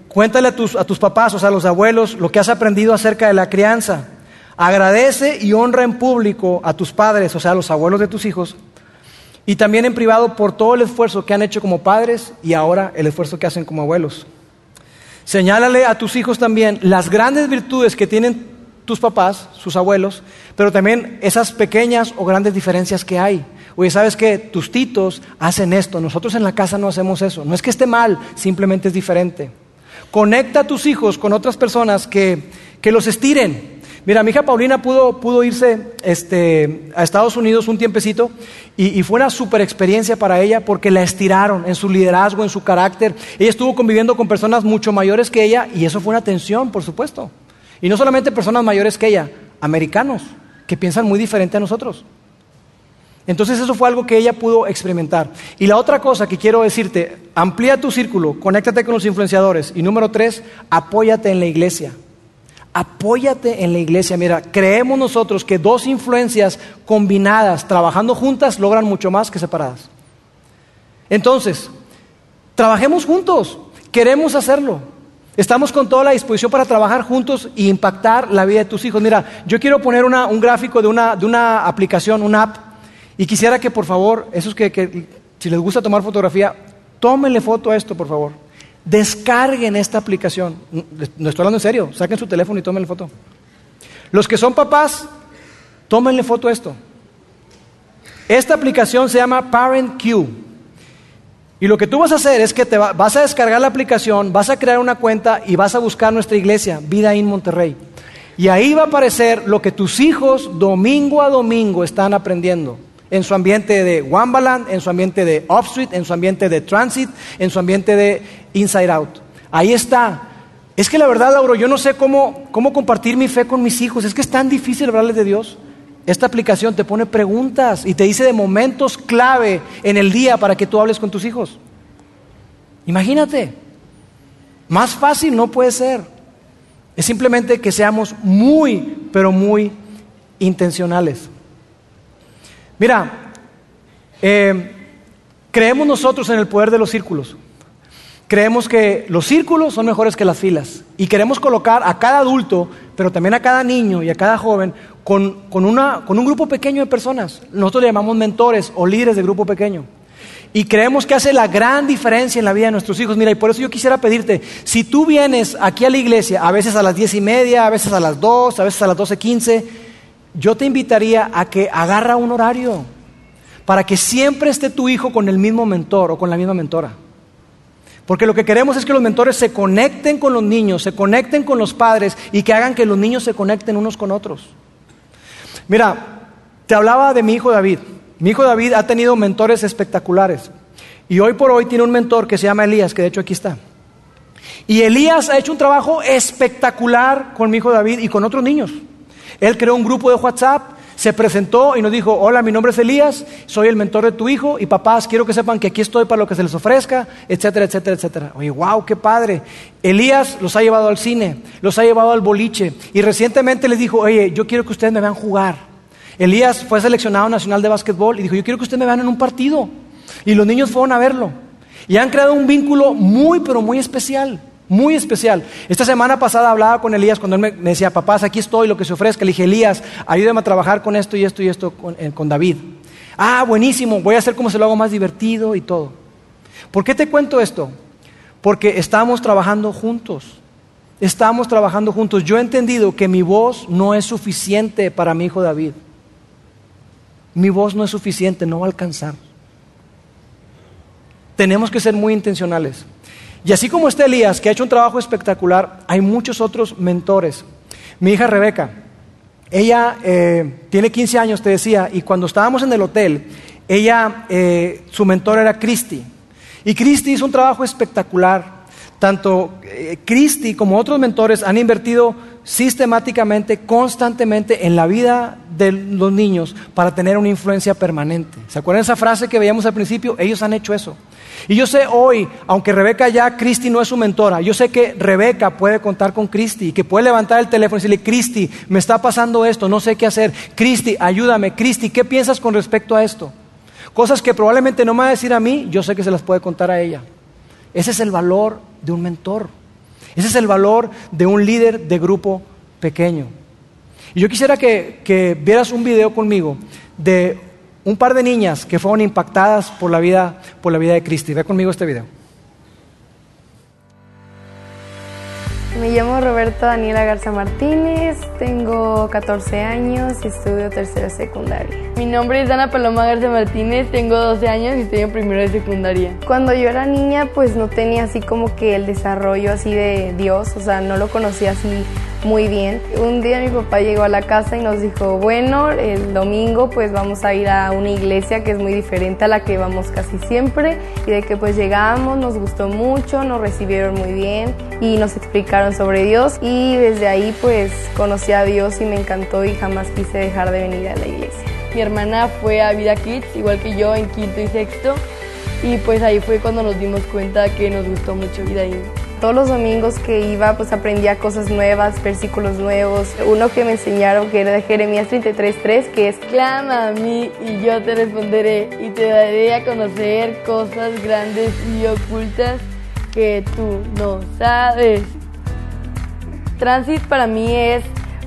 cuéntale a tus, a tus papás, o sea, a los abuelos, lo que has aprendido acerca de la crianza. Agradece y honra en público a tus padres, o sea, a los abuelos de tus hijos, y también en privado por todo el esfuerzo que han hecho como padres y ahora el esfuerzo que hacen como abuelos. Señálale a tus hijos también las grandes virtudes que tienen tus papás, sus abuelos, pero también esas pequeñas o grandes diferencias que hay. Oye, ¿sabes que Tus titos hacen esto, nosotros en la casa no hacemos eso. No es que esté mal, simplemente es diferente. Conecta a tus hijos con otras personas que, que los estiren, Mira, mi hija Paulina pudo, pudo irse este, a Estados Unidos un tiempecito y, y, fue una super experiencia para ella porque la estiraron en su liderazgo, en su carácter. Ella estuvo conviviendo con personas mucho mayores que ella y eso fue una tensión, por supuesto. Y no solamente personas mayores que ella, americanos, que piensan muy diferente a nosotros. Entonces eso fue algo que ella pudo experimentar. Y la otra cosa que quiero decirte, amplía tu círculo, conéctate con los influenciadores. Y número tres, apóyate en la iglesia. Apóyate en la iglesia. Mira, creemos nosotros que dos influencias combinadas, trabajando juntas, logran mucho más que separadas. Entonces, trabajemos juntos. Queremos hacerlo. Estamos con toda la disposición para trabajar juntos e impactar la vida de tus hijos. Mira, yo quiero poner un gráfico de una, de una aplicación, una app y quisiera que por favor, esos que, si les gusta tomar fotografía, tómenle foto a esto, por favor. Descarguen esta aplicación. No estoy hablando en serio, saquen su teléfono y tómenle foto. Los que son papás, tómenle foto a esto. Esta aplicación se llama Parent Q. Y lo que tú vas a hacer es que te vas a descargar la aplicación, vas a crear una cuenta y vas a buscar nuestra iglesia, Vida en Monterrey. Y ahí va a aparecer lo que tus hijos domingo a domingo están aprendiendo en su ambiente de Wambaland, en su ambiente de Offstreet, en su ambiente de Transit, en su ambiente de Inside Out. Ahí está. Es que la verdad, Lauro, yo no sé cómo, cómo compartir mi fe con mis hijos. Es que es tan difícil hablarles de Dios. Esta aplicación te pone preguntas y te dice de momentos clave en el día para que tú hables con tus hijos. Imagínate. Más fácil no puede ser. Es simplemente que seamos muy, pero muy intencionales. Mira, eh, creemos nosotros en el poder de los círculos. Creemos que los círculos son mejores que las filas. Y queremos colocar a cada adulto, pero también a cada niño y a cada joven, con, con, un grupo pequeño de personas. Nosotros le llamamos mentores o líderes de grupo pequeño. Y creemos que hace la gran diferencia en la vida de nuestros hijos. Mira, y por eso yo quisiera pedirte, si tú vienes aquí a la iglesia, a veces a las diez y media, a veces a las dos, a veces a las doce quince, yo te invitaría a que agarra un horario para que siempre esté tu hijo con el mismo mentor o con la misma mentora. Porque lo que queremos es que los mentores se conecten con los niños, se conecten con los padres y que hagan que los niños se conecten unos con otros. Mira, te hablaba de mi hijo David. Mi hijo David ha tenido mentores espectaculares. Y hoy por hoy tiene un mentor que se llama Elías, que de hecho aquí está. Y Elías ha hecho un trabajo espectacular con mi hijo David y con otros niños. Él creó un grupo de WhatsApp, se presentó y nos dijo, hola, mi nombre es Elías, soy el mentor de tu hijo y papás, quiero que sepan que aquí estoy para lo que se les ofrezca, etcétera, etcétera, etcétera. Oye, wow, qué padre. Elías los ha llevado al cine, los ha llevado al boliche y recientemente les dijo, oye, yo quiero que ustedes me vean jugar. Elías fue seleccionado nacional de básquetbol y dijo, yo quiero que ustedes me vean en un partido. Y los niños fueron a verlo. Y han creado un vínculo muy, pero muy especial muy especial. Esta semana pasada hablaba con Elías cuando él me, decía, papás, aquí estoy, lo que se ofrezca. Le dije, Elías, ayúdame a trabajar con esto y esto y esto con, eh, con David. Ah, buenísimo, voy a hacer como se lo hago más divertido y todo. ¿Por qué te cuento esto? Porque estamos trabajando juntos. Estamos trabajando juntos. Yo he entendido que mi voz no es suficiente para mi hijo David. Mi voz no es suficiente, no va a alcanzar. Tenemos que ser muy intencionales. Y así como este Elías, que ha hecho un trabajo espectacular, hay muchos otros mentores. Mi hija Rebeca, ella eh, tiene 15 años, te decía, y cuando estábamos en el hotel, ella, eh, su mentor era Christy. Y Christy hizo un trabajo espectacular. Tanto eh, Christy como otros mentores han invertido sistemáticamente, constantemente en la vida de los niños para tener una influencia permanente. ¿Se acuerdan esa frase que veíamos al principio? Ellos han hecho eso. Y yo sé hoy, aunque Rebeca ya, Cristi no es su mentora, yo sé que Rebeca puede contar con Cristi, que puede levantar el teléfono y decirle, Cristi, me está pasando esto, no sé qué hacer. Cristi, ayúdame. Cristi, ¿qué piensas con respecto a esto? Cosas que probablemente no me va a decir a mí, yo sé que se las puede contar a ella. Ese es el valor de un mentor. Ese es el valor de un líder de grupo pequeño. Y yo quisiera que, que vieras un video conmigo de un par de niñas que fueron impactadas por la vida, por la vida de Cristi. Ve conmigo este video. Me llamo Roberto Daniela Garza Martínez, tengo 14 años y estudio tercero secundaria. Mi nombre es Ana Paloma Garza Martínez, tengo 12 años y estoy en primero de secundaria. Cuando yo era niña pues no tenía así como que el desarrollo así de Dios, o sea, no lo conocía así muy bien. Un día mi papá llegó a la casa y nos dijo, bueno, el domingo pues vamos a ir a una iglesia que es muy diferente a la que vamos casi siempre y de que pues llegamos, nos gustó mucho, nos recibieron muy bien y nos explicaron sobre Dios y desde ahí pues conocí a Dios y me encantó y jamás quise dejar de venir a la iglesia. Mi hermana fue a Vida Kids, igual que yo, en quinto y sexto y pues ahí fue cuando nos dimos cuenta que nos gustó mucho Vida ahí. Todos los domingos que iba, pues aprendía cosas nuevas, versículos nuevos. Uno que me enseñaron que era de Jeremías 33.3, que es Clama a mí y yo te responderé y te daré a conocer cosas grandes y ocultas que tú no sabes. Transit para mí es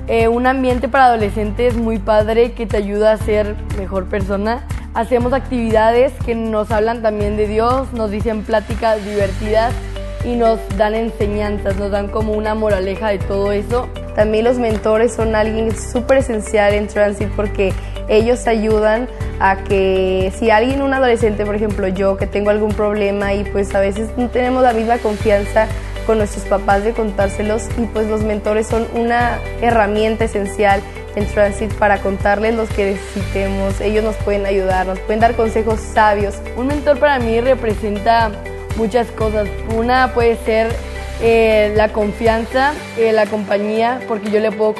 eh, un ambiente para adolescentes muy padre que te ayuda a ser mejor persona. Hacemos actividades que nos hablan también de Dios, nos dicen pláticas divertidas y nos dan enseñanzas, nos dan como una moraleja de todo eso. También los mentores son alguien súper esencial en Transit porque ellos ayudan a que si alguien, un adolescente, por ejemplo yo, que tengo algún problema y pues a veces no tenemos la misma confianza con nuestros papás de contárselos y pues los mentores son una herramienta esencial en Transit para contarles los que necesitemos. Ellos nos pueden ayudar, nos pueden dar consejos sabios. Un mentor para mí representa muchas cosas. Una puede ser eh, la confianza, eh, la compañía, porque yo le puedo,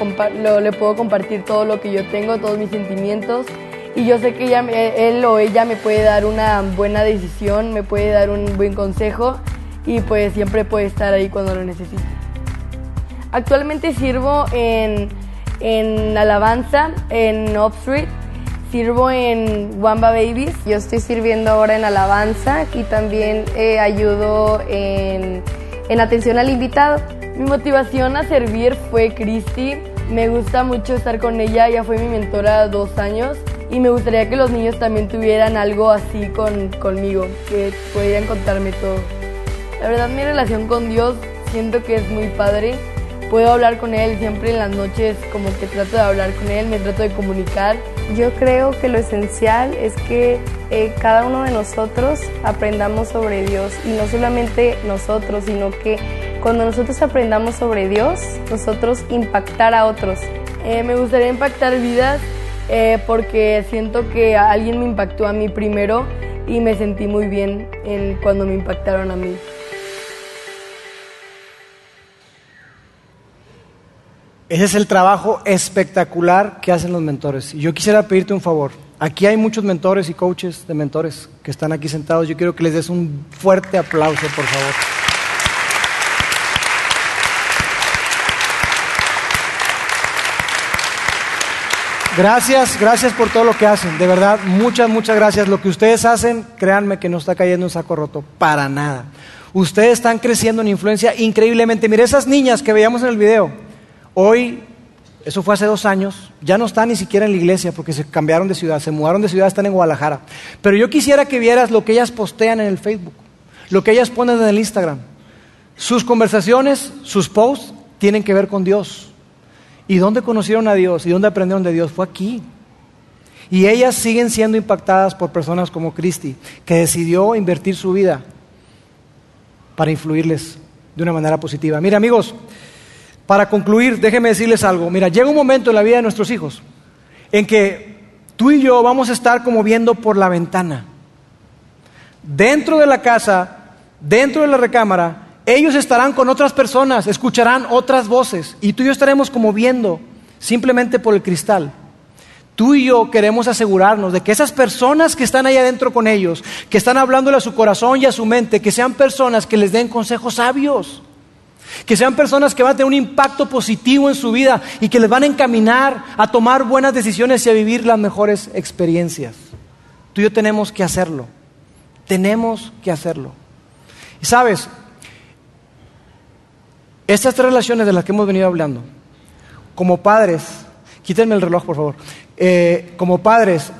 le puedo compartir todo lo que yo tengo, todos mis sentimientos. Y yo sé que él o ella me puede dar una buena decisión, me puede dar un buen consejo y pues siempre puede estar ahí cuando lo necesite. Actualmente sirvo en, en alabanza en Street sirvo en Wamba Babies. Yo estoy sirviendo ahora en alabanza y también eh, ayudo en, en atención al invitado. Mi motivación a servir fue Christy. Me gusta mucho estar con ella, ella fue mi mentora dos años y me gustaría que los niños también tuvieran algo así con, conmigo, que pudieran contarme todo. La verdad mi relación con Dios siento que es muy padre puedo hablar con él siempre en las noches, como que trato de hablar con él, me trato de comunicar. Yo creo que lo esencial es que eh, cada uno de nosotros aprendamos sobre Dios y no solamente nosotros, sino que cuando nosotros aprendamos sobre Dios, nosotros impactar a otros. Eh, me gustaría impactar vidas eh, porque siento que alguien me impactó a mí primero y me sentí muy bien en cuando me impactaron a mí. Ese es el trabajo espectacular que hacen los mentores. Y yo quisiera pedirte un favor. Aquí hay muchos mentores y coaches de mentores que están aquí sentados. Yo quiero que les des un fuerte aplauso, por favor. Gracias, gracias por todo lo que hacen. De verdad, muchas, muchas gracias. Lo que ustedes hacen, créanme que no está cayendo un saco roto, para nada. Ustedes están creciendo en influencia increíblemente. Mire esas niñas que veíamos en el video. Hoy, eso fue hace dos años, ya no están ni siquiera en la iglesia porque se cambiaron de ciudad, se mudaron de ciudad, están en Guadalajara. Pero yo quisiera que vieras lo que ellas postean en el Facebook, lo que ellas ponen en el Instagram. Sus conversaciones, sus posts tienen que ver con Dios. ¿Y dónde conocieron a Dios? ¿Y dónde aprendieron de Dios? Fue aquí. Y ellas siguen siendo impactadas por personas como Cristi, que decidió invertir su vida para influirles de una manera positiva. Mira amigos, para concluir, déjenme decirles algo. Mira, llega un momento en la vida de nuestros hijos en que tú y yo vamos a estar como viendo por la ventana. Dentro de la casa, dentro de la recámara, ellos estarán con otras personas, escucharán otras voces y tú y yo estaremos como viendo simplemente por el cristal. Tú y yo queremos asegurarnos de que esas personas que están ahí adentro con ellos, que están hablándole a su corazón y a su mente, que sean personas que les den consejos sabios que sean personas que van a tener un impacto positivo en su vida y que les van a encaminar a tomar buenas decisiones y a vivir las mejores experiencias. Tú y yo tenemos que hacerlo. Tenemos que hacerlo. Y sabes, estas tres relaciones de las que hemos venido hablando, como padres, quítenme el reloj por favor, eh, como padres,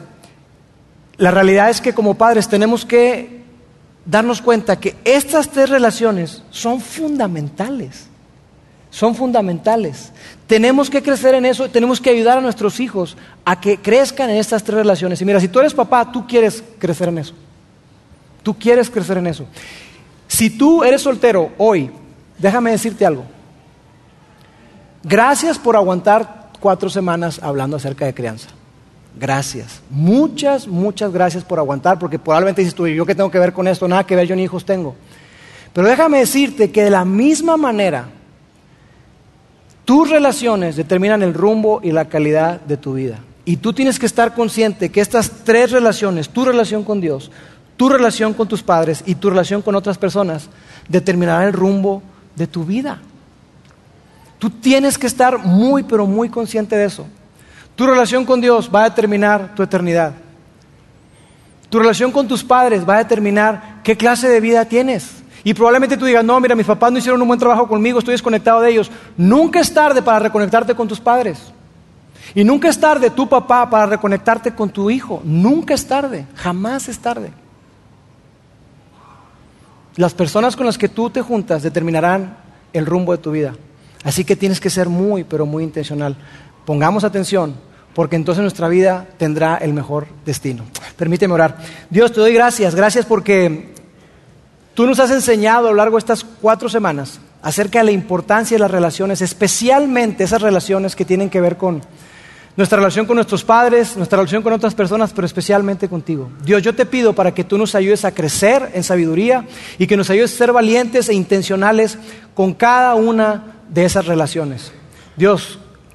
la realidad es que como padres tenemos que darnos cuenta que estas tres relaciones son fundamentales. Son fundamentales. Tenemos que crecer en eso, tenemos que ayudar a nuestros hijos a que crezcan en estas tres relaciones. Y mira, si tú eres papá, tú quieres crecer en eso. Tú quieres crecer en eso. Si tú eres soltero hoy, déjame decirte algo. Gracias por aguantar cuatro semanas hablando acerca de crianza. Gracias. Muchas, muchas gracias por aguantar, porque probablemente dices tú, ¿yo qué tengo que ver con esto? Nada que ver, yo ni hijos tengo. Pero déjame decirte que de la misma manera, tus relaciones determinan el rumbo y la calidad de tu vida. Y tú tienes que estar consciente que estas tres relaciones, tu relación con Dios, tu relación con tus padres y tu relación con otras personas, determinarán el rumbo de tu vida. Tú tienes que estar muy, pero muy consciente de eso. Tu relación con Dios va a determinar tu eternidad. Tu relación con tus padres va a determinar qué clase de vida tienes. Y probablemente tú digas, no, mira, mis papás no hicieron un buen trabajo conmigo, estoy desconectado de ellos. Nunca es tarde para reconectarte con tus padres. Y nunca es tarde tu papá para reconectarte con tu hijo. Nunca es tarde, jamás es tarde. Las personas con las que tú te juntas determinarán el rumbo de tu vida. Así que tienes que ser muy, pero muy intencional. Pongamos atención, porque entonces nuestra vida tendrá el mejor destino. Permíteme orar. Dios, te doy gracias. Gracias porque Tú nos has enseñado a lo largo de estas cuatro semanas acerca de la importancia de las relaciones, especialmente esas relaciones que tienen que ver con nuestra relación con nuestros padres, nuestra relación con otras personas, pero especialmente contigo. Dios, yo te pido para que tú nos ayudes a crecer en sabiduría y que nos ayudes a ser valientes e intencionales con cada una de esas relaciones. Dios,